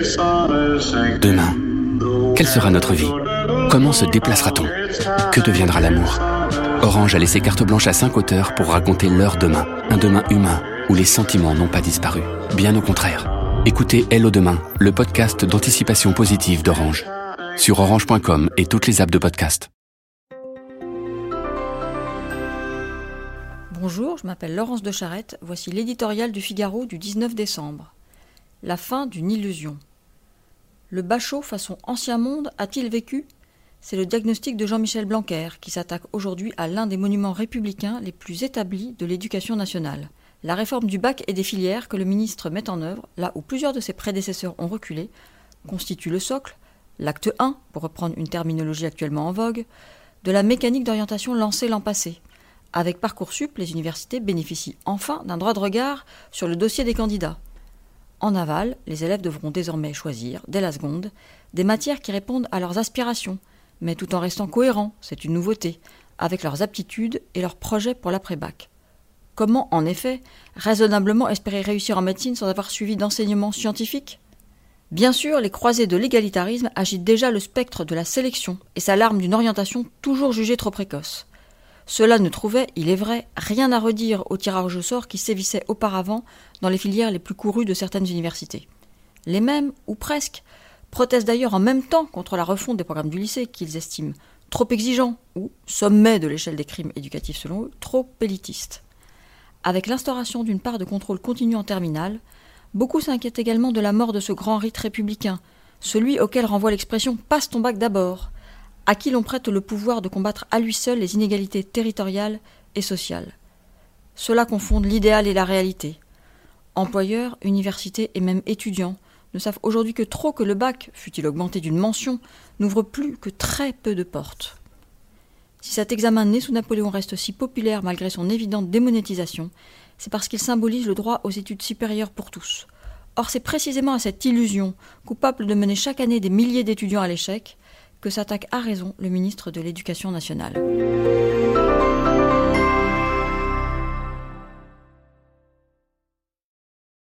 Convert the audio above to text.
Demain, quelle sera notre vie? Comment se déplacera-t-on? Que deviendra l'amour? Orange a laissé carte blanche à cinq auteurs pour raconter leur demain, un demain humain où les sentiments n'ont pas disparu. Bien au contraire. Écoutez Hello Demain, le podcast d'anticipation positive d'Orange. Sur orange.com et toutes les apps de podcast. Bonjour, je m'appelle Laurence de Charette. Voici l'éditorial du Figaro du 19 décembre. La fin d'une illusion. Le bachot façon ancien monde a-t-il vécu? C'est le diagnostic de Jean-Michel Blanquer qui s'attaque aujourd'hui à l'un des monuments républicains les plus établis de l'éducation nationale. La réforme du bac et des filières que le ministre met en œuvre, là où plusieurs de ses prédécesseurs ont reculé, constitue le socle, l'acte 1, pour reprendre une terminologie actuellement en vogue, de la mécanique d'orientation lancée l'an passé. Avec Parcoursup, les universités bénéficient enfin d'un droit de regard sur le dossier des candidats. En aval, les élèves devront désormais choisir, dès la seconde, des matières qui répondent à leurs aspirations, mais tout en restant cohérents, c'est une nouveauté, avec leurs aptitudes et leurs projets pour l'après-bac. Comment, en effet, raisonnablement espérer réussir en médecine sans avoir suivi d'enseignements scientifiques? Bien sûr, les croisés de l'égalitarisme agitent déjà le spectre de la sélection et s'alarment d'une orientation toujours jugée trop précoce. Cela ne trouvait, il est vrai, rien à redire au tirage au sort qui sévissait auparavant dans les filières les plus courues de certaines universités. Les mêmes, ou presque, protestent d'ailleurs en même temps contre la refonte des programmes du lycée qu'ils estiment trop exigeants ou, sommet de l'échelle des crimes éducatifs selon eux, trop élitistes. Avec l'instauration d'une part de contrôle continu en terminale, beaucoup s'inquiètent également de la mort de ce grand rite républicain, celui auquel renvoie l'expression passe ton bac d'abord, à qui l'on prête le pouvoir de combattre à lui seul les inégalités territoriales et sociales. Cela confonde l'idéal et la réalité. Employeurs, universités et même étudiants ne savent aujourd'hui que trop que le bac, fût-il augmenté d'une mention, n'ouvre plus que très peu de portes. Si cet examen né sous Napoléon reste si populaire malgré son évidente démonétisation, c'est parce qu'il symbolise le droit aux études supérieures pour tous. Or, c'est précisément à cette illusion, coupable de mener chaque année des milliers d'étudiants à l'échec, que s'attaque à raison le ministre de l'Éducation nationale.